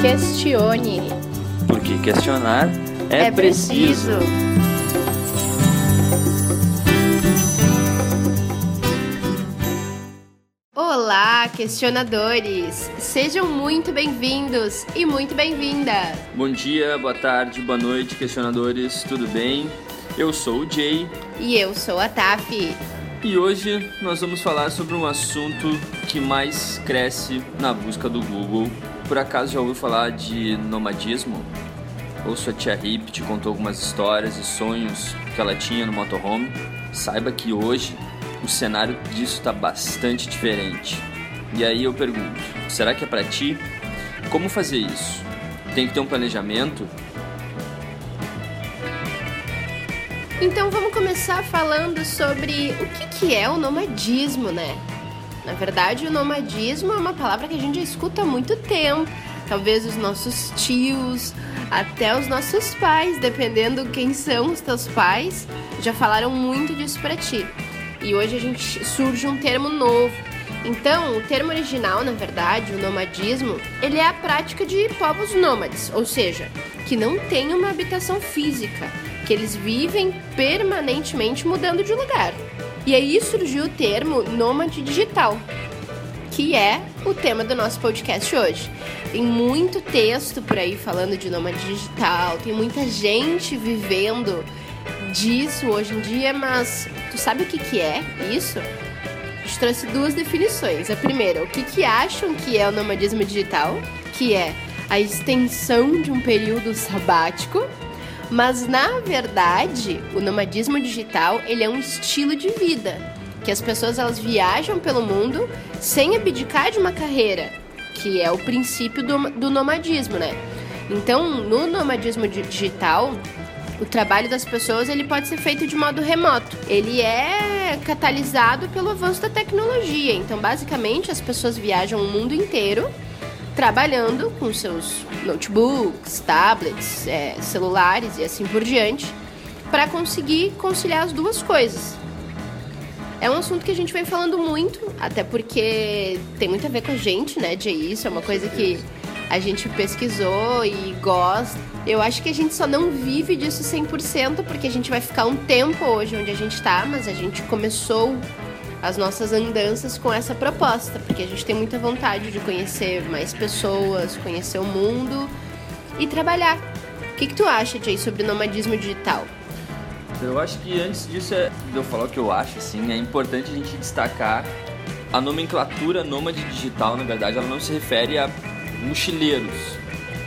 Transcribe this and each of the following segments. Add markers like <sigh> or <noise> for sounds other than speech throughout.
Questione. Porque questionar é, É preciso. Olá, questionadores! Sejam muito bem-vindos e muito bem-vindas! Bom dia, boa tarde, boa noite, questionadores, tudo bem? Eu sou o Jay E eu sou a Taf. E hoje nós vamos falar sobre um assunto que mais cresce na busca do Google. Por acaso já ouviu falar de nomadismo? Ou sua tia Hip te contou algumas histórias e sonhos que ela tinha no motorhome? Saiba que hoje o cenário disso está bastante diferente. E aí eu pergunto, será que é para ti? Como fazer isso? Tem que ter um planejamento? Então vamos começar falando sobre o que, que é o nomadismo, né? Na verdade, o nomadismo é uma palavra que a gente já escuta há muito tempo. Talvez os nossos tios, até os nossos pais, dependendo quem são os teus pais, já falaram muito disso pra ti. E hoje a gente surge um termo novo. Então, o termo original, na verdade, o nomadismo, ele é a prática de povos nômades, ou seja, que não têm uma habitação física, que eles vivem permanentemente mudando de lugar. E aí surgiu o termo nômade digital, que é o tema do nosso podcast hoje. Tem muito texto por aí falando de nômade digital, tem muita gente vivendo disso hoje em dia, mas tu sabe o que, que é isso? A gente trouxe duas definições. A primeira, o que, que acham que é o nomadismo digital, que é a extensão de um período sabático, mas na verdade, o nomadismo digital, ele é um estilo de vida, que as pessoas elas viajam pelo mundo sem abdicar de uma carreira, que é o princípio do, do nomadismo, né? Então, no nomadismo di- digital, o trabalho das pessoas ele pode ser feito de modo remoto. Ele é catalisado pelo avanço da tecnologia. Então, basicamente, as pessoas viajam o mundo inteiro trabalhando com seus notebooks, tablets, é, celulares e assim por diante, para conseguir conciliar as duas coisas. É um assunto que a gente vem falando muito, até porque tem muito a ver com a gente, né, de isso, é uma coisa que a gente pesquisou e gosta. Eu acho que a gente só não vive disso 100% porque a gente vai ficar um tempo hoje onde a gente tá, mas a gente começou as nossas andanças com essa proposta, porque a gente tem muita vontade de conhecer mais pessoas, conhecer o mundo e trabalhar. O que, que tu acha, Jay, sobre nomadismo digital? Eu acho que antes disso, é, de eu falar o que eu acho, assim, é importante a gente destacar a nomenclatura nômade digital, na verdade, ela não se refere a mochileiros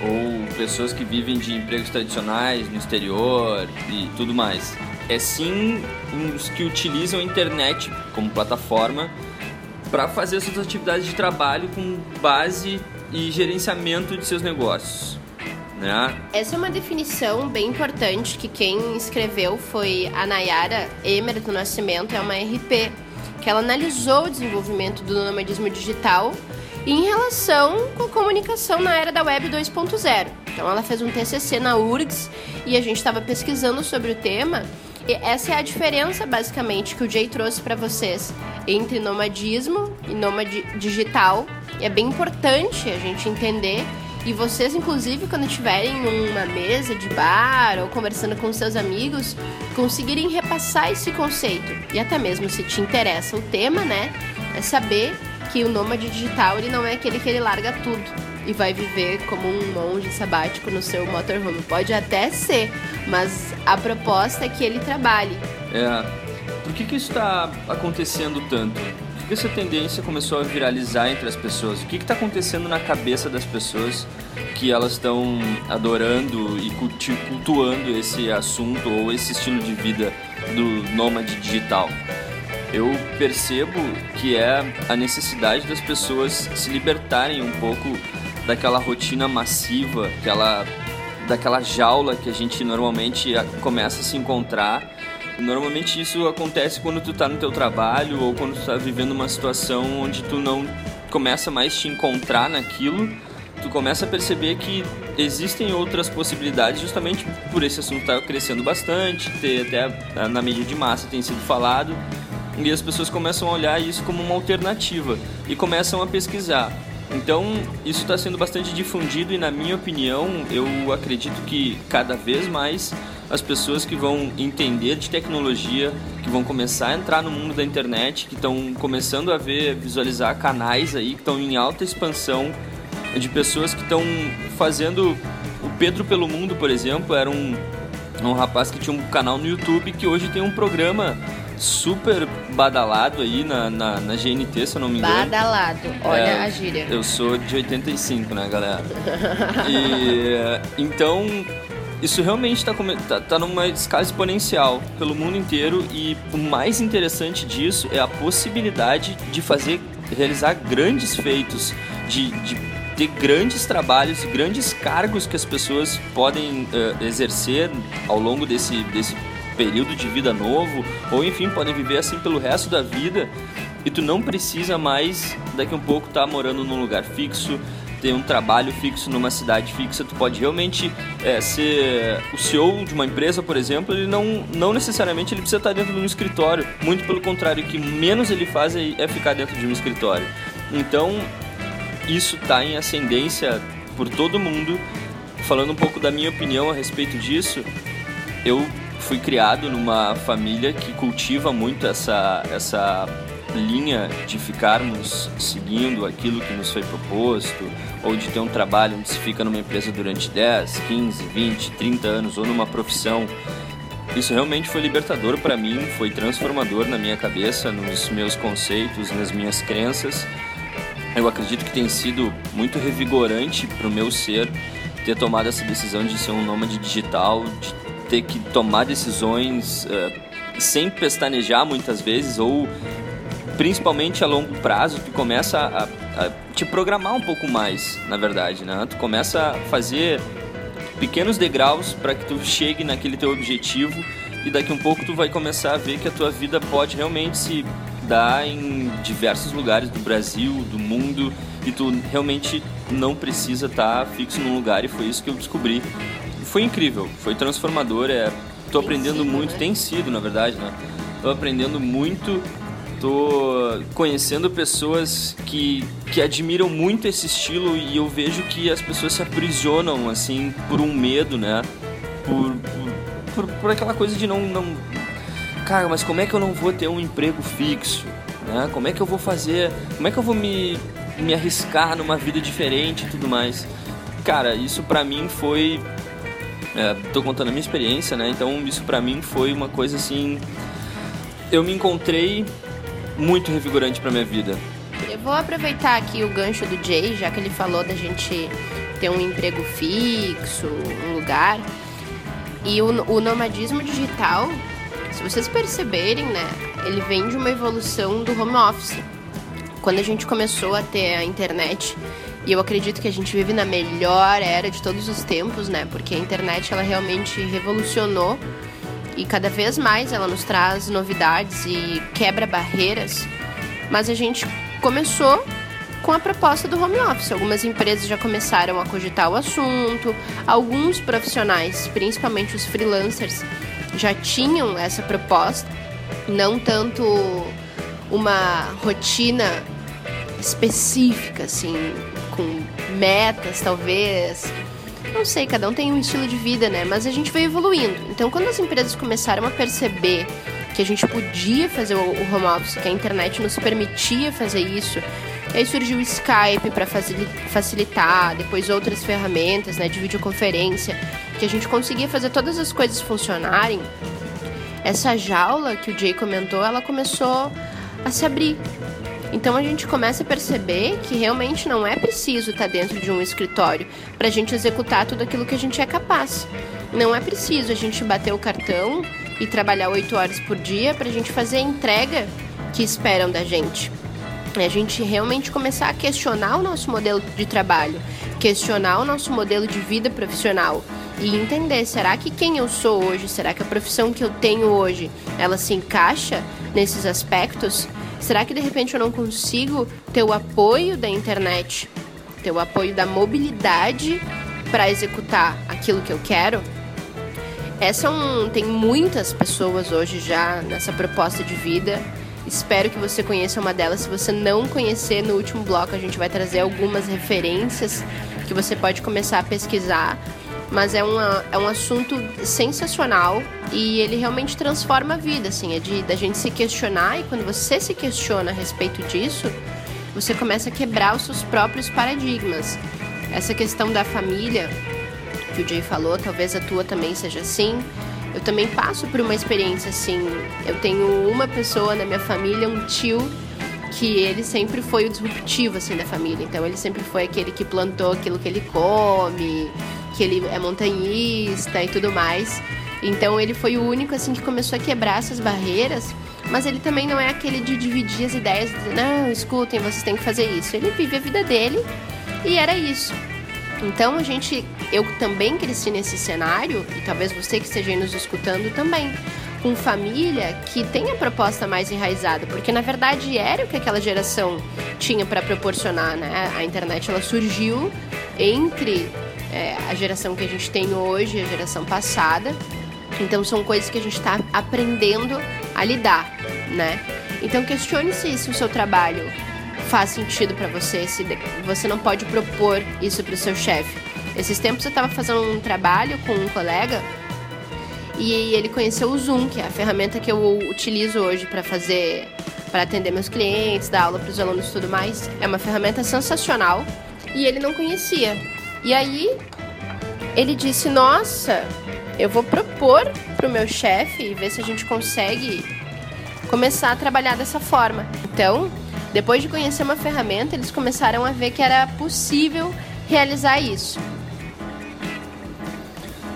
ou pessoas que vivem de empregos tradicionais no exterior e tudo mais. É sim os que utilizam a internet como plataforma para fazer suas atividades de trabalho com base e gerenciamento de seus negócios. Né? Essa é uma definição bem importante que quem escreveu foi a Nayara Emer do Nascimento, é uma RP, que ela analisou o desenvolvimento do nomadismo digital em relação com a comunicação na era da web 2.0. Então ela fez um TCC na URGS e a gente estava pesquisando sobre o tema. E essa é a diferença basicamente que o Jay trouxe para vocês entre nomadismo e nômade digital. E é bem importante a gente entender e vocês, inclusive, quando estiverem numa mesa de bar ou conversando com seus amigos, conseguirem repassar esse conceito. E até mesmo se te interessa o tema, né? É saber que o nômade digital ele não é aquele que ele larga tudo e vai viver como um monge sabático no seu motorhome. Pode até ser, mas a proposta é que ele trabalhe. É. Por que, que isso está acontecendo tanto? Por que essa tendência começou a viralizar entre as pessoas? O que está acontecendo na cabeça das pessoas que elas estão adorando e cultuando esse assunto ou esse estilo de vida do nômade digital? Eu percebo que é a necessidade das pessoas se libertarem um pouco daquela rotina massiva, aquela, daquela jaula que a gente normalmente começa a se encontrar. Normalmente isso acontece quando tu tá no teu trabalho ou quando tu tá vivendo uma situação onde tu não começa mais te encontrar naquilo, tu começa a perceber que existem outras possibilidades justamente por esse assunto estar crescendo bastante, ter até na mídia de massa tem sido falado. E as pessoas começam a olhar isso como uma alternativa e começam a pesquisar. Então, isso está sendo bastante difundido e, na minha opinião, eu acredito que cada vez mais as pessoas que vão entender de tecnologia, que vão começar a entrar no mundo da internet, que estão começando a ver, visualizar canais aí que estão em alta expansão, de pessoas que estão fazendo. O Pedro pelo Mundo, por exemplo, era um, um rapaz que tinha um canal no YouTube que hoje tem um programa super badalado aí na, na, na, GNT, se eu não me engano. Badalado, olha é, a gíria. Eu sou de 85, né, galera? e então isso realmente está tá, tá numa escala exponencial pelo mundo inteiro e o mais interessante disso é a possibilidade de fazer, realizar grandes feitos, de, de ter grandes trabalhos e grandes cargos que as pessoas podem uh, exercer ao longo desse, desse período de vida novo, ou enfim, podem viver assim pelo resto da vida e tu não precisa mais daqui a um pouco estar tá morando num lugar fixo, ter um trabalho fixo numa cidade fixa, tu pode realmente é, ser o CEO de uma empresa, por exemplo, ele não, não necessariamente ele precisa estar dentro de um escritório, muito pelo contrário, o que menos ele faz é, é ficar dentro de um escritório. Então, isso está em ascendência por todo mundo. Falando um pouco da minha opinião a respeito disso, eu fui criado numa família que cultiva muito essa, essa linha de ficarmos seguindo aquilo que nos foi proposto, ou de ter um trabalho onde se fica numa empresa durante 10, 15, 20, 30 anos, ou numa profissão. Isso realmente foi libertador para mim, foi transformador na minha cabeça, nos meus conceitos, nas minhas crenças. Eu acredito que tem sido muito revigorante para o meu ser ter tomado essa decisão de ser um nômade digital, de ter que tomar decisões uh, sem pestanejar muitas vezes ou principalmente a longo prazo tu começa a, a, te programar um pouco mais na verdade né? Tu começa a fazer pequenos degraus para que tu chegue naquele teu objetivo e daqui um pouco tu vai começar a ver que a tua vida pode realmente se dar em diversos lugares do Brasil do mundo e tu realmente não precisa estar tá fixo num lugar e foi isso que eu descobri foi incrível, foi transformador. É, tô aprendendo sido, muito, né? tem sido na verdade, né? Tô aprendendo muito, tô conhecendo pessoas que, que admiram muito esse estilo e eu vejo que as pessoas se aprisionam assim por um medo, né? Por, por, por aquela coisa de não, não. Cara, mas como é que eu não vou ter um emprego fixo? Né? Como é que eu vou fazer? Como é que eu vou me, me arriscar numa vida diferente e tudo mais? Cara, isso pra mim foi Estou é, contando a minha experiência, né? Então isso para mim foi uma coisa assim. Eu me encontrei muito revigorante para minha vida. Eu vou aproveitar aqui o gancho do Jay, já que ele falou da gente ter um emprego fixo, um lugar. E o, o nomadismo digital, se vocês perceberem, né, ele vem de uma evolução do home office. Quando a gente começou a ter a internet e eu acredito que a gente vive na melhor era de todos os tempos, né? Porque a internet ela realmente revolucionou e cada vez mais ela nos traz novidades e quebra barreiras. Mas a gente começou com a proposta do home office. Algumas empresas já começaram a cogitar o assunto, alguns profissionais, principalmente os freelancers, já tinham essa proposta, não tanto uma rotina específica, assim, com metas, talvez. Não sei, cada um tem um estilo de vida, né? Mas a gente veio evoluindo. Então, quando as empresas começaram a perceber que a gente podia fazer o home office, que a internet nos permitia fazer isso, aí surgiu o Skype para facilitar, depois outras ferramentas, né, de videoconferência, que a gente conseguia fazer todas as coisas funcionarem. Essa jaula que o Jay comentou, ela começou a se abrir. Então a gente começa a perceber que realmente não é preciso estar dentro de um escritório para a gente executar tudo aquilo que a gente é capaz. Não é preciso a gente bater o cartão e trabalhar oito horas por dia para a gente fazer a entrega que esperam da gente. É a gente realmente começar a questionar o nosso modelo de trabalho, questionar o nosso modelo de vida profissional e entender, será que quem eu sou hoje, será que a profissão que eu tenho hoje, ela se encaixa nesses aspectos? Será que de repente eu não consigo ter o apoio da internet, ter o apoio da mobilidade para executar aquilo que eu quero? Essa é um, tem muitas pessoas hoje já nessa proposta de vida Espero que você conheça uma delas. Se você não conhecer, no último bloco a gente vai trazer algumas referências que você pode começar a pesquisar. Mas é, uma, é um assunto sensacional e ele realmente transforma a vida, assim, é de da gente se questionar e quando você se questiona a respeito disso, você começa a quebrar os seus próprios paradigmas. Essa questão da família que o Jay falou, talvez a tua também seja assim. Eu também passo por uma experiência assim. Eu tenho uma pessoa na minha família, um tio que ele sempre foi o disruptivo assim da família. Então ele sempre foi aquele que plantou aquilo que ele come, que ele é montanhista e tudo mais. Então ele foi o único assim que começou a quebrar essas barreiras, mas ele também não é aquele de dividir as ideias, de, não, escutem, vocês têm que fazer isso. Ele vive a vida dele e era isso. Então a gente, eu também cresci nesse cenário e talvez você que esteja aí nos escutando também com família que tem a proposta mais enraizada, porque na verdade era o que aquela geração tinha para proporcionar, né? A internet ela surgiu entre é, a geração que a gente tem hoje a geração passada, então são coisas que a gente está aprendendo a lidar, né? Então questione se, se o seu trabalho faz sentido para você, se você não pode propor isso para o seu chefe. Esses tempos eu estava fazendo um trabalho com um colega e ele conheceu o Zoom, que é a ferramenta que eu utilizo hoje para fazer, para atender meus clientes, dar aula para os alunos e tudo mais. É uma ferramenta sensacional e ele não conhecia. E aí ele disse: Nossa, eu vou propor para o meu chefe e ver se a gente consegue começar a trabalhar dessa forma. Então, depois de conhecer uma ferramenta, eles começaram a ver que era possível realizar isso.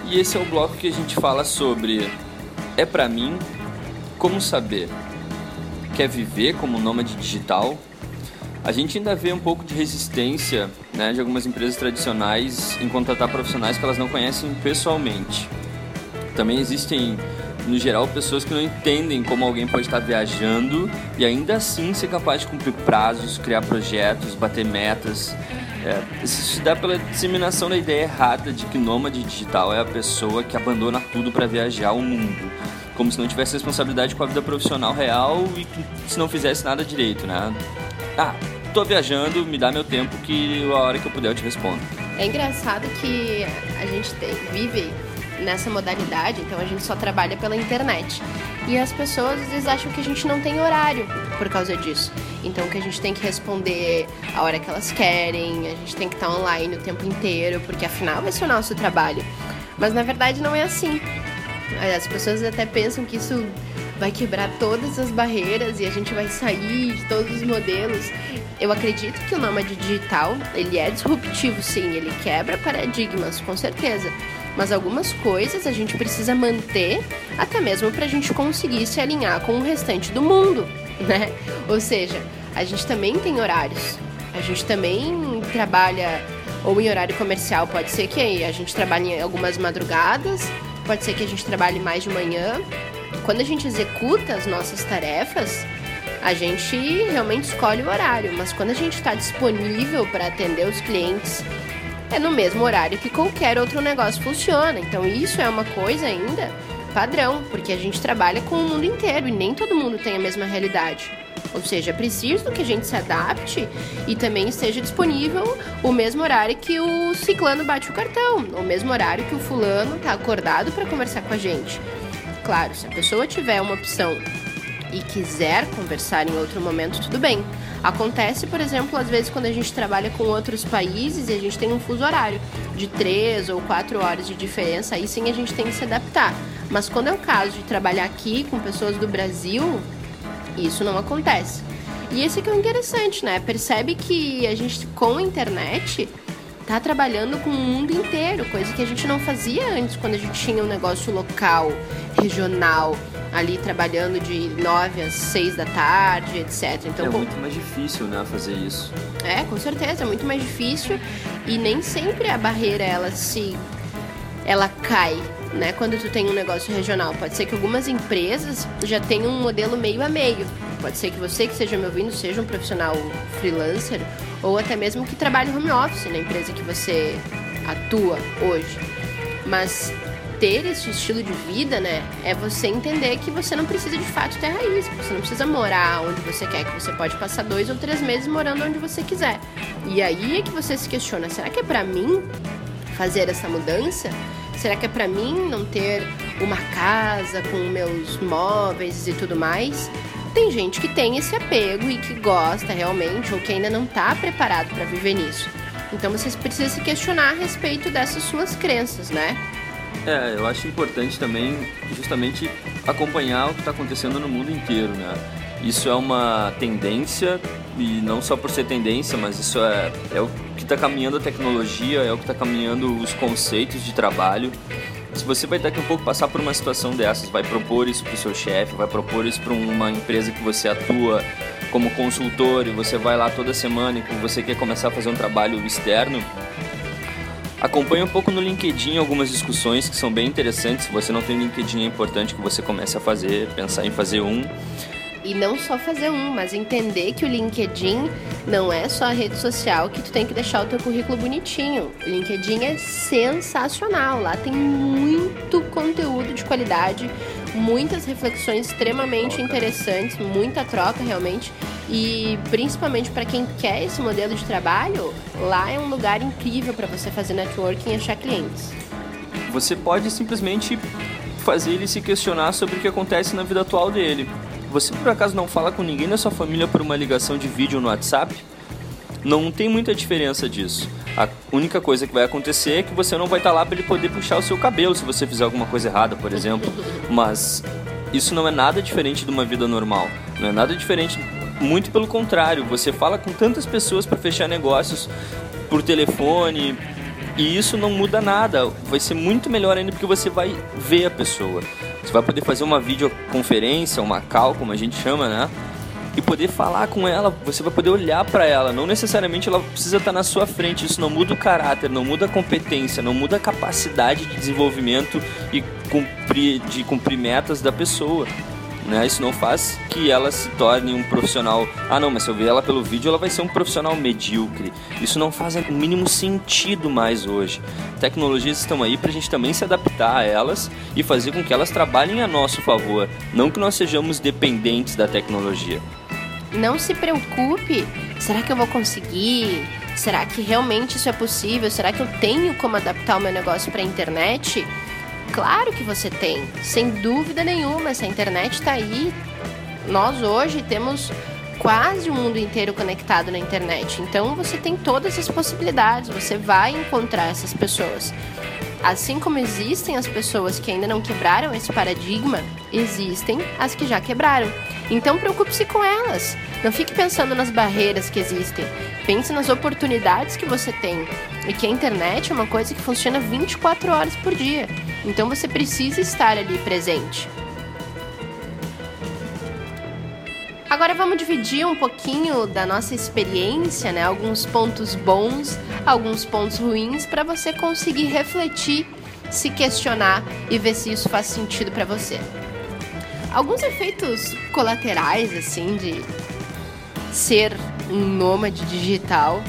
E esse é o bloco que a gente fala sobre é para mim como saber. Quer viver como nômade digital? A gente ainda vê um pouco de resistência né, de algumas empresas tradicionais em contratar profissionais que elas não conhecem pessoalmente. Também existem, no geral, pessoas que não entendem como alguém pode estar viajando e ainda assim ser capaz de cumprir prazos, criar projetos, bater metas. É, isso se dá pela disseminação da ideia errada de que nômade digital é a pessoa que abandona tudo para viajar o mundo. Como se não tivesse responsabilidade com a vida profissional real e se não fizesse nada direito, né? Ah, tô viajando, me dá meu tempo que a hora que eu puder eu te respondo. É engraçado que a gente tem, vive nessa modalidade, então a gente só trabalha pela internet. E as pessoas às vezes acham que a gente não tem horário por causa disso. Então que a gente tem que responder a hora que elas querem, a gente tem que estar online o tempo inteiro, porque afinal vai ser o nosso trabalho. Mas na verdade não é assim. As pessoas até pensam que isso vai quebrar todas as barreiras e a gente vai sair de todos os modelos. Eu acredito que o nômade digital, ele é disruptivo sim, ele quebra paradigmas, com certeza mas algumas coisas a gente precisa manter até mesmo para a gente conseguir se alinhar com o restante do mundo, <laughs> né? Ou seja, a gente também tem horários, a gente também trabalha ou em horário comercial, pode ser que a gente trabalhe em algumas madrugadas, pode ser que a gente trabalhe mais de manhã. Quando a gente executa as nossas tarefas, a gente realmente escolhe o horário, mas quando a gente está disponível para atender os clientes é no mesmo horário que qualquer outro negócio funciona. Então isso é uma coisa ainda padrão, porque a gente trabalha com o mundo inteiro e nem todo mundo tem a mesma realidade. Ou seja, é preciso que a gente se adapte e também esteja disponível o mesmo horário que o ciclano bate o cartão, o mesmo horário que o fulano está acordado para conversar com a gente. Claro, se a pessoa tiver uma opção e quiser conversar em outro momento, tudo bem. Acontece, por exemplo, às vezes quando a gente trabalha com outros países e a gente tem um fuso horário de três ou quatro horas de diferença, aí sim a gente tem que se adaptar. Mas quando é o caso de trabalhar aqui com pessoas do Brasil, isso não acontece. E esse que é o interessante, né? Percebe que a gente com a internet tá trabalhando com o mundo inteiro, coisa que a gente não fazia antes quando a gente tinha um negócio local, regional ali trabalhando de 9 às 6 da tarde, etc. Então, é muito mais difícil, né, fazer isso. É, com certeza, é muito mais difícil e nem sempre a barreira ela se ela cai, né, quando tu tem um negócio regional. Pode ser que algumas empresas já tenham um modelo meio a meio. Pode ser que você que esteja me ouvindo seja um profissional freelancer ou até mesmo que trabalhe home office na empresa que você atua hoje. Mas ter esse estilo de vida, né, é você entender que você não precisa de fato ter raiz, você não precisa morar onde você quer, que você pode passar dois ou três meses morando onde você quiser. E aí é que você se questiona: será que é para mim fazer essa mudança? Será que é para mim não ter uma casa com meus móveis e tudo mais? Tem gente que tem esse apego e que gosta realmente ou que ainda não está preparado para viver nisso. Então vocês precisam se questionar a respeito dessas suas crenças, né? É, eu acho importante também justamente acompanhar o que está acontecendo no mundo inteiro, né? Isso é uma tendência e não só por ser tendência, mas isso é, é o que está caminhando a tecnologia, é o que está caminhando os conceitos de trabalho. Se você vai daqui a pouco passar por uma situação dessas, vai propor isso para o seu chefe, vai propor isso para uma empresa que você atua como consultor e você vai lá toda semana e você quer começar a fazer um trabalho externo, acompanhe um pouco no LinkedIn algumas discussões que são bem interessantes. Se você não tem LinkedIn, é importante que você comece a fazer, pensar em fazer um. E não só fazer um, mas entender que o LinkedIn não é só a rede social que tu tem que deixar o teu currículo bonitinho. O LinkedIn é sensacional, lá tem muito conteúdo de qualidade, muitas reflexões extremamente interessantes, muita troca realmente. E principalmente para quem quer esse modelo de trabalho, lá é um lugar incrível para você fazer networking e achar clientes. Você pode simplesmente fazer ele se questionar sobre o que acontece na vida atual dele. Você por acaso não fala com ninguém da sua família por uma ligação de vídeo no WhatsApp? Não tem muita diferença disso. A única coisa que vai acontecer é que você não vai estar lá para ele poder puxar o seu cabelo se você fizer alguma coisa errada, por exemplo. <laughs> Mas isso não é nada diferente de uma vida normal. Não é nada diferente, muito pelo contrário. Você fala com tantas pessoas para fechar negócios por telefone e isso não muda nada. Vai ser muito melhor ainda porque você vai ver a pessoa. Você vai poder fazer uma videoconferência, uma call, como a gente chama, né? e poder falar com ela, você vai poder olhar para ela. Não necessariamente ela precisa estar na sua frente. Isso não muda o caráter, não muda a competência, não muda a capacidade de desenvolvimento e cumprir, de cumprir metas da pessoa. Né? Isso não faz que ela se torne um profissional. Ah, não, mas se eu ver ela pelo vídeo, ela vai ser um profissional medíocre. Isso não faz o mínimo sentido mais hoje. Tecnologias estão aí para a gente também se adaptar a elas e fazer com que elas trabalhem a nosso favor, não que nós sejamos dependentes da tecnologia. Não se preocupe. Será que eu vou conseguir? Será que realmente isso é possível? Será que eu tenho como adaptar o meu negócio para a internet? Claro que você tem, sem dúvida nenhuma. Se a internet está aí, nós hoje temos quase o mundo inteiro conectado na internet. Então você tem todas as possibilidades, você vai encontrar essas pessoas. Assim como existem as pessoas que ainda não quebraram esse paradigma, existem as que já quebraram. Então preocupe-se com elas. Não fique pensando nas barreiras que existem. Pense nas oportunidades que você tem. E que a internet é uma coisa que funciona 24 horas por dia. Então você precisa estar ali presente. Agora vamos dividir um pouquinho da nossa experiência, né? Alguns pontos bons, alguns pontos ruins para você conseguir refletir, se questionar e ver se isso faz sentido para você. Alguns efeitos colaterais assim de ser um nômade digital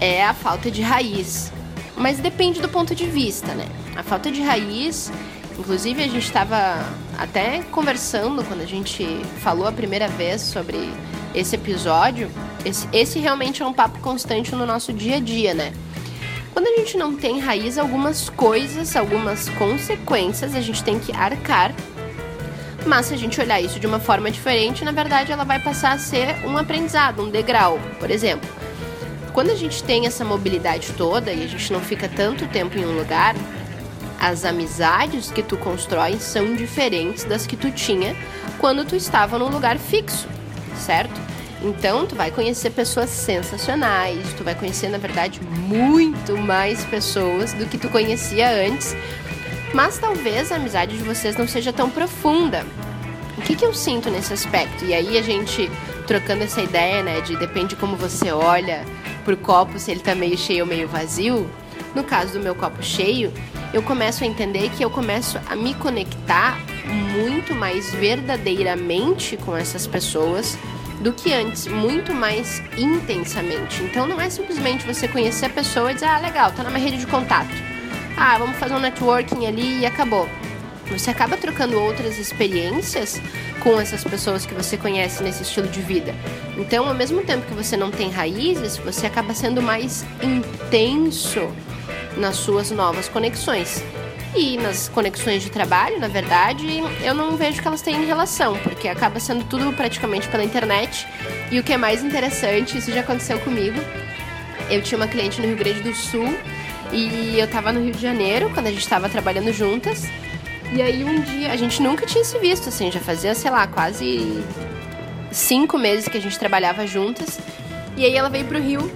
é a falta de raiz. Mas depende do ponto de vista, né? A falta de raiz Inclusive, a gente estava até conversando quando a gente falou a primeira vez sobre esse episódio. Esse, esse realmente é um papo constante no nosso dia a dia, né? Quando a gente não tem raiz, algumas coisas, algumas consequências a gente tem que arcar. Mas se a gente olhar isso de uma forma diferente, na verdade ela vai passar a ser um aprendizado, um degrau. Por exemplo, quando a gente tem essa mobilidade toda e a gente não fica tanto tempo em um lugar, as amizades que tu constrói são diferentes das que tu tinha quando tu estava num lugar fixo, certo? Então, tu vai conhecer pessoas sensacionais, tu vai conhecer, na verdade, muito mais pessoas do que tu conhecia antes, mas talvez a amizade de vocês não seja tão profunda. O que, que eu sinto nesse aspecto? E aí a gente trocando essa ideia, né, de depende como você olha pro copo, se ele tá meio cheio ou meio vazio. No caso do meu copo cheio, eu começo a entender que eu começo a me conectar muito mais verdadeiramente com essas pessoas do que antes, muito mais intensamente. Então não é simplesmente você conhecer a pessoa e dizer, ah, legal, tá na minha rede de contato. ah, vamos fazer um networking ali e acabou. Você acaba trocando outras experiências com essas pessoas que você conhece nesse estilo de vida. Então, ao mesmo tempo que você não tem raízes, você acaba sendo mais intenso nas suas novas conexões. E nas conexões de trabalho, na verdade, eu não vejo que elas têm relação, porque acaba sendo tudo praticamente pela internet. E o que é mais interessante, isso já aconteceu comigo. Eu tinha uma cliente no Rio Grande do Sul e eu tava no Rio de Janeiro quando a gente tava trabalhando juntas. E aí um dia, a gente nunca tinha se visto, assim, já fazia, sei lá, quase cinco meses que a gente trabalhava juntas. E aí ela veio pro Rio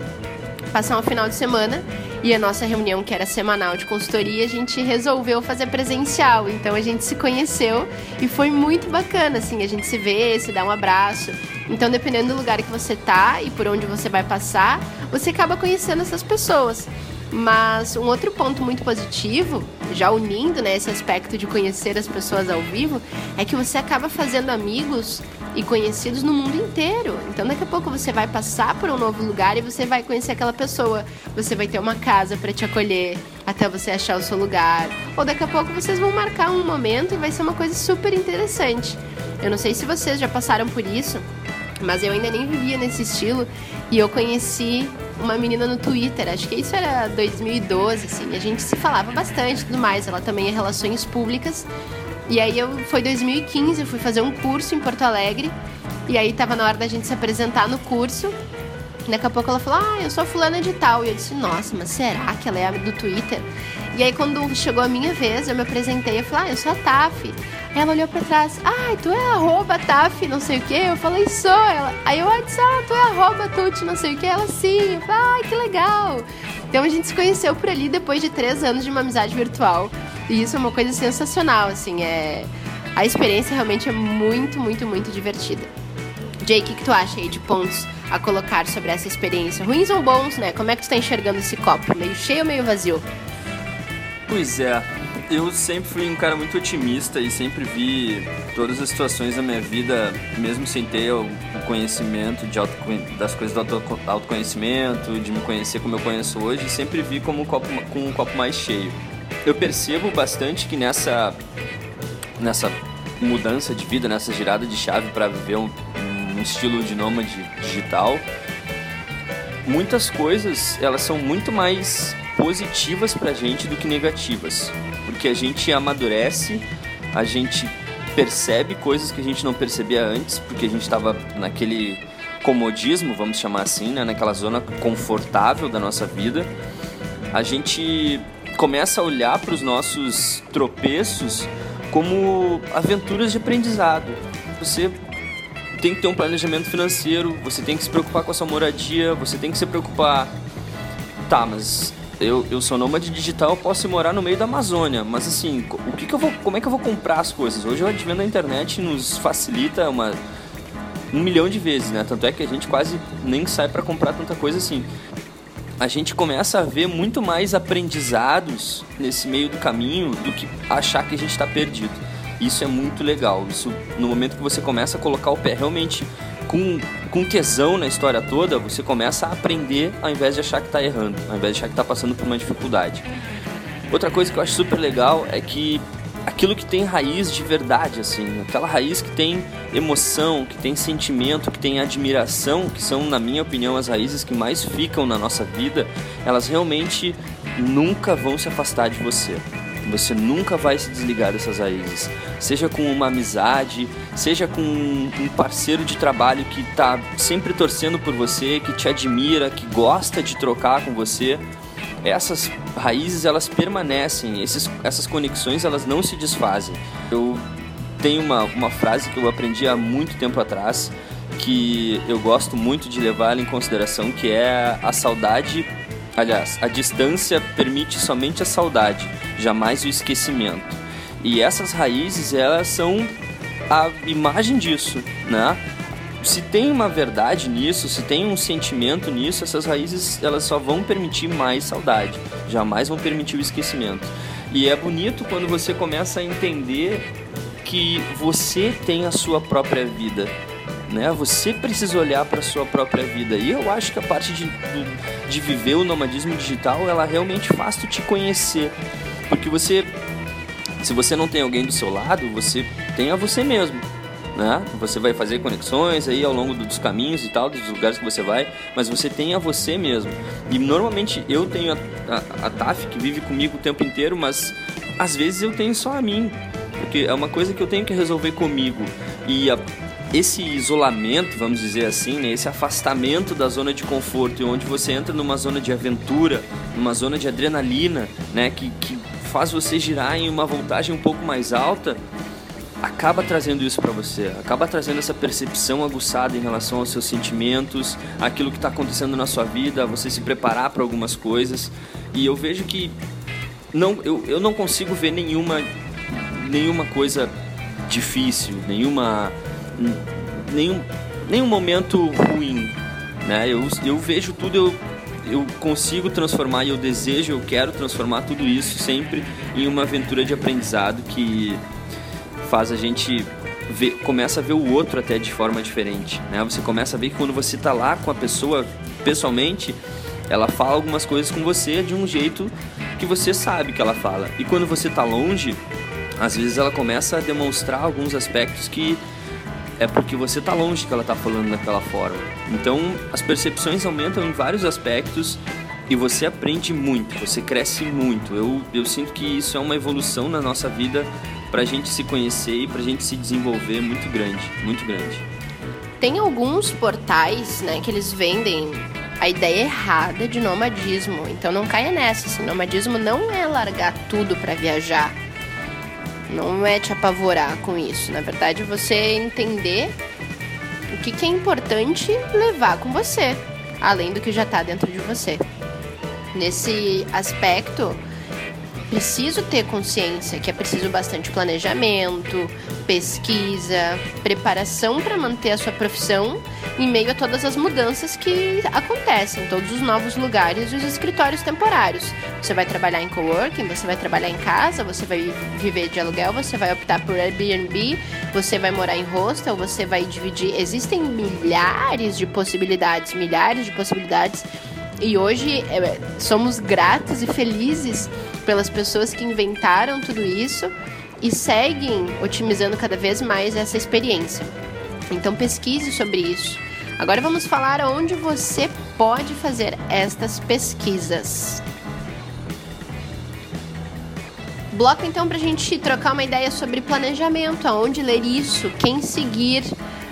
passar um final de semana e a nossa reunião, que era semanal de consultoria, a gente resolveu fazer presencial. Então a gente se conheceu e foi muito bacana, assim, a gente se vê, se dá um abraço. Então, dependendo do lugar que você tá e por onde você vai passar, você acaba conhecendo essas pessoas. Mas um outro ponto muito positivo, já unindo né, esse aspecto de conhecer as pessoas ao vivo, é que você acaba fazendo amigos e conhecidos no mundo inteiro. Então daqui a pouco você vai passar por um novo lugar e você vai conhecer aquela pessoa. Você vai ter uma casa para te acolher até você achar o seu lugar. Ou daqui a pouco vocês vão marcar um momento e vai ser uma coisa super interessante. Eu não sei se vocês já passaram por isso, mas eu ainda nem vivia nesse estilo e eu conheci uma menina no Twitter, acho que isso era 2012, assim, a gente se falava bastante e tudo mais. Ela também é relações públicas. E aí eu foi 2015, eu fui fazer um curso em Porto Alegre. E aí tava na hora da gente se apresentar no curso. Daqui a pouco ela falou: Ah, eu sou fulana de tal. E eu disse: Nossa, mas será que ela é do Twitter? E aí, quando chegou a minha vez, eu me apresentei. Eu falei: Ah, eu sou a Taf. Ela olhou pra trás: Ah, tu é arroba Taf, não sei o que. Eu falei: Sou. Ela, aí eu disse: Ah, tu é arroba Tuti, não sei o que. Ela, sim. Eu falei: Ai, que legal. Então a gente se conheceu por ali depois de três anos de uma amizade virtual. E isso é uma coisa sensacional, assim. É... A experiência realmente é muito, muito, muito divertida. Jay, o que, tu acha aí de pontos a colocar sobre essa experiência? Ruins ou bons, né? Como é que tu está enxergando esse copo? Meio cheio ou meio vazio? Pois é, eu sempre fui um cara muito otimista e sempre vi todas as situações da minha vida, mesmo sem ter o conhecimento de auto, das coisas do autoconhecimento, de me conhecer como eu conheço hoje, sempre vi como um copo, com um copo mais cheio. Eu percebo bastante que nessa, nessa mudança de vida, nessa girada de chave para viver um, um estilo de nômade digital, muitas coisas elas são muito mais positivas pra gente do que negativas. Porque a gente amadurece, a gente percebe coisas que a gente não percebia antes, porque a gente estava naquele comodismo, vamos chamar assim, né? naquela zona confortável da nossa vida. A gente começa a olhar para os nossos tropeços como aventuras de aprendizado. Você tem que ter um planejamento financeiro, você tem que se preocupar com a sua moradia, você tem que se preocupar. Tá, mas eu, eu sou nômade digital, eu posso morar no meio da Amazônia, mas assim, o que, que eu vou, como é que eu vou comprar as coisas? Hoje o advento da internet nos facilita uma um milhão de vezes, né? Tanto é que a gente quase nem sai para comprar tanta coisa assim. A gente começa a ver muito mais aprendizados nesse meio do caminho do que achar que a gente está perdido. Isso é muito legal. Isso no momento que você começa a colocar o pé realmente com, com tesão na história toda, você começa a aprender ao invés de achar que está errando, ao invés de achar que está passando por uma dificuldade. Outra coisa que eu acho super legal é que aquilo que tem raiz de verdade, assim, aquela raiz que tem emoção, que tem sentimento, que tem admiração, que são, na minha opinião, as raízes que mais ficam na nossa vida, elas realmente nunca vão se afastar de você. Você nunca vai se desligar dessas raízes. Seja com uma amizade, seja com um parceiro de trabalho que está sempre torcendo por você, que te admira, que gosta de trocar com você. Essas raízes elas permanecem, esses, essas conexões elas não se desfazem. Eu tenho uma, uma frase que eu aprendi há muito tempo atrás que eu gosto muito de levá-la em consideração, que é a saudade Aliás, a distância permite somente a saudade, jamais o esquecimento. E essas raízes, elas são a imagem disso, né? Se tem uma verdade nisso, se tem um sentimento nisso, essas raízes elas só vão permitir mais saudade, jamais vão permitir o esquecimento. E é bonito quando você começa a entender que você tem a sua própria vida, né? Você precisa olhar para sua própria vida. E eu acho que a parte de, de viver o nomadismo digital, ela realmente faz tu te conhecer. Porque você, se você não tem alguém do seu lado, você tem a você mesmo. Né? Você vai fazer conexões aí ao longo dos caminhos e tal, dos lugares que você vai, mas você tem a você mesmo. E normalmente eu tenho a, a, a Taf que vive comigo o tempo inteiro, mas às vezes eu tenho só a mim, porque é uma coisa que eu tenho que resolver comigo. E a, esse isolamento, vamos dizer assim, né, esse afastamento da zona de conforto, onde você entra numa zona de aventura, numa zona de adrenalina, né, que, que faz você girar em uma voltagem um pouco mais alta, acaba trazendo isso para você, acaba trazendo essa percepção aguçada em relação aos seus sentimentos, aquilo que está acontecendo na sua vida, você se preparar para algumas coisas. E eu vejo que não, eu, eu não consigo ver nenhuma, nenhuma coisa difícil, nenhuma nenhum, nenhum momento ruim, né? Eu, eu vejo tudo, eu, eu consigo transformar e eu desejo, eu quero transformar tudo isso sempre em uma aventura de aprendizado que faz a gente ver, começa a ver o outro até de forma diferente, né? Você começa a ver que quando você está lá com a pessoa pessoalmente, ela fala algumas coisas com você de um jeito que você sabe que ela fala. E quando você está longe, às vezes ela começa a demonstrar alguns aspectos que é porque você está longe que ela está falando daquela forma. Então, as percepções aumentam em vários aspectos e você aprende muito, você cresce muito. Eu, eu sinto que isso é uma evolução na nossa vida para a gente se conhecer e para a gente se desenvolver muito grande, muito grande. Tem alguns portais, né, que eles vendem a ideia errada de nomadismo. Então não caia nessa. Assim, nomadismo não é largar tudo para viajar não é te apavorar com isso. Na verdade, é você entender o que, que é importante levar com você, além do que já está dentro de você. Nesse aspecto, preciso ter consciência que é preciso bastante planejamento, pesquisa, preparação para manter a sua profissão em meio a todas as mudanças que acontecem, todos os novos lugares e os escritórios temporários. Você vai trabalhar em coworking, você vai trabalhar em casa, você vai viver de aluguel, você vai optar por Airbnb, você vai morar em hostel, você vai dividir. Existem milhares de possibilidades, milhares de possibilidades. E hoje é, somos gratos e felizes pelas pessoas que inventaram tudo isso e seguem otimizando cada vez mais essa experiência. Então pesquise sobre isso. Agora vamos falar onde você pode fazer estas pesquisas. Bloco então para a gente trocar uma ideia sobre planejamento, aonde ler isso, quem seguir.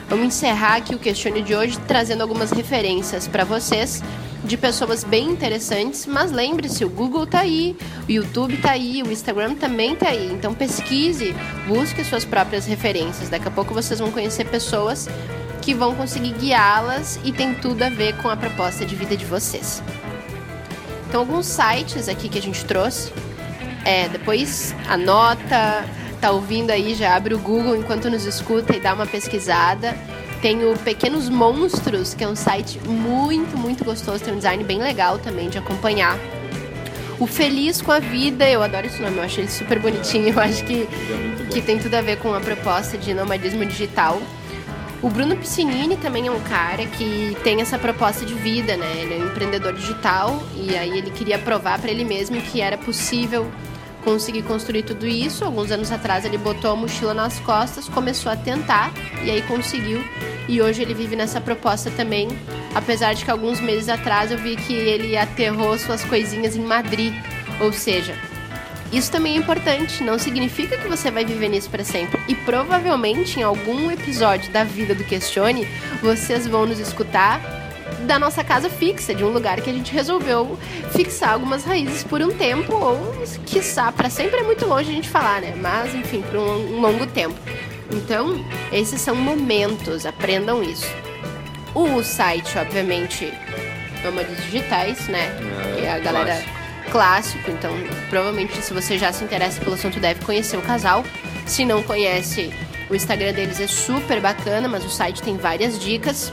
Vamos encerrar aqui o questione de hoje trazendo algumas referências para vocês de pessoas bem interessantes, mas lembre-se, o Google tá aí, o YouTube tá aí, o Instagram também tá aí. Então pesquise, busque suas próprias referências. Daqui a pouco vocês vão conhecer pessoas que vão conseguir guiá-las e tem tudo a ver com a proposta de vida de vocês. Então alguns sites aqui que a gente trouxe, é, depois anota, tá ouvindo aí, já abre o Google enquanto nos escuta e dá uma pesquisada. Tem o Pequenos Monstros, que é um site muito, muito gostoso, tem um design bem legal também de acompanhar. O Feliz com a Vida, eu adoro esse nome, eu acho ele super bonitinho, eu acho que, que tem tudo a ver com a proposta de nomadismo digital. O Bruno Piscinini também é um cara que tem essa proposta de vida, né? Ele é um empreendedor digital e aí ele queria provar para ele mesmo que era possível conseguir construir tudo isso. Alguns anos atrás ele botou a mochila nas costas, começou a tentar e aí conseguiu. E hoje ele vive nessa proposta também, apesar de que alguns meses atrás eu vi que ele aterrou suas coisinhas em Madrid. Ou seja, isso também é importante, não significa que você vai viver nisso para sempre. E provavelmente em algum episódio da vida do Questione, vocês vão nos escutar da nossa casa fixa, de um lugar que a gente resolveu fixar algumas raízes por um tempo, ou quiçá, para sempre é muito longe a gente falar, né? Mas, enfim, por um, longo tempo. Então, esses são momentos, aprendam isso. O site, obviamente, Nômades Digitais, né? É, é a galera clássico. clássico, então provavelmente se você já se interessa pelo assunto deve conhecer o casal. Se não conhece, o Instagram deles é super bacana, mas o site tem várias dicas.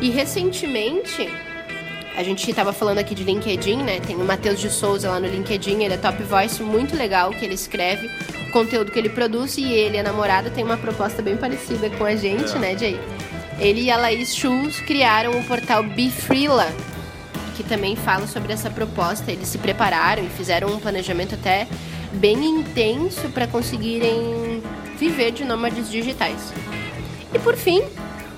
E recentemente, a gente estava falando aqui de LinkedIn, né? Tem o Matheus de Souza lá no LinkedIn, ele é top voice, muito legal que ele escreve, o conteúdo que ele produz e ele, a namorada, tem uma proposta bem parecida com a gente, é. né, Jay? Ele e a Laís Schultz criaram o portal Befreela, que também fala sobre essa proposta. Eles se prepararam e fizeram um planejamento até bem intenso para conseguirem viver de nômades digitais. E por fim,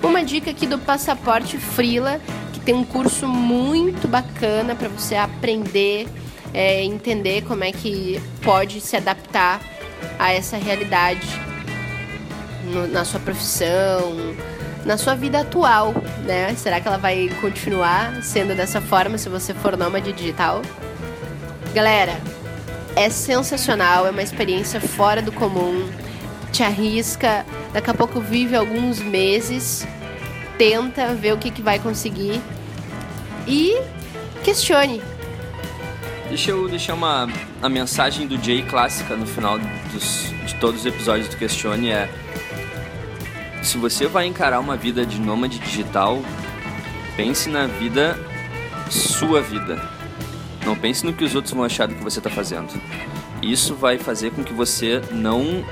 uma dica aqui do Passaporte Frila, que tem um curso muito bacana para você aprender, é, entender como é que pode se adaptar a essa realidade no, na sua profissão, na sua vida atual, né? Será que ela vai continuar sendo dessa forma se você for nômade digital? Galera, é sensacional, é uma experiência fora do comum. Te arrisca, daqui a pouco vive alguns meses, tenta ver o que, que vai conseguir e questione. Deixa eu deixar uma a mensagem do Jay clássica no final dos, de todos os episódios do Questione é se você vai encarar uma vida de nômade digital, pense na vida sua vida. Não pense no que os outros vão achar do que você está fazendo. Isso vai fazer com que você não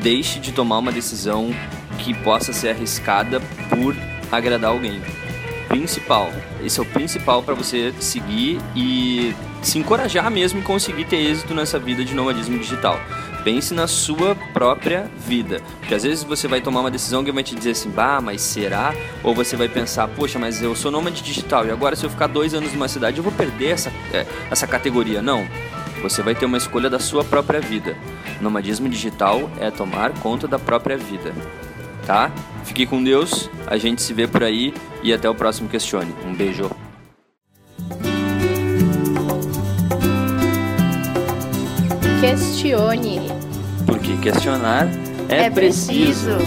deixe de tomar uma decisão que possa ser arriscada por agradar alguém. Principal, esse é o principal para você seguir e se encorajar mesmo e conseguir ter êxito nessa vida de nomadismo digital. Pense na sua própria vida. Porque às vezes você vai tomar uma decisão que vai te dizer assim, bah, mas será? Ou você vai pensar, poxa, mas eu sou nômade digital e agora se eu ficar dois anos numa cidade eu vou perder essa, é, essa categoria. Não. Você vai ter uma escolha da sua própria vida. Nomadismo digital é tomar conta da própria vida. Tá? Fique com Deus, a gente se vê por aí e até o próximo Questione. Um beijo. Questione. Porque questionar é, É preciso.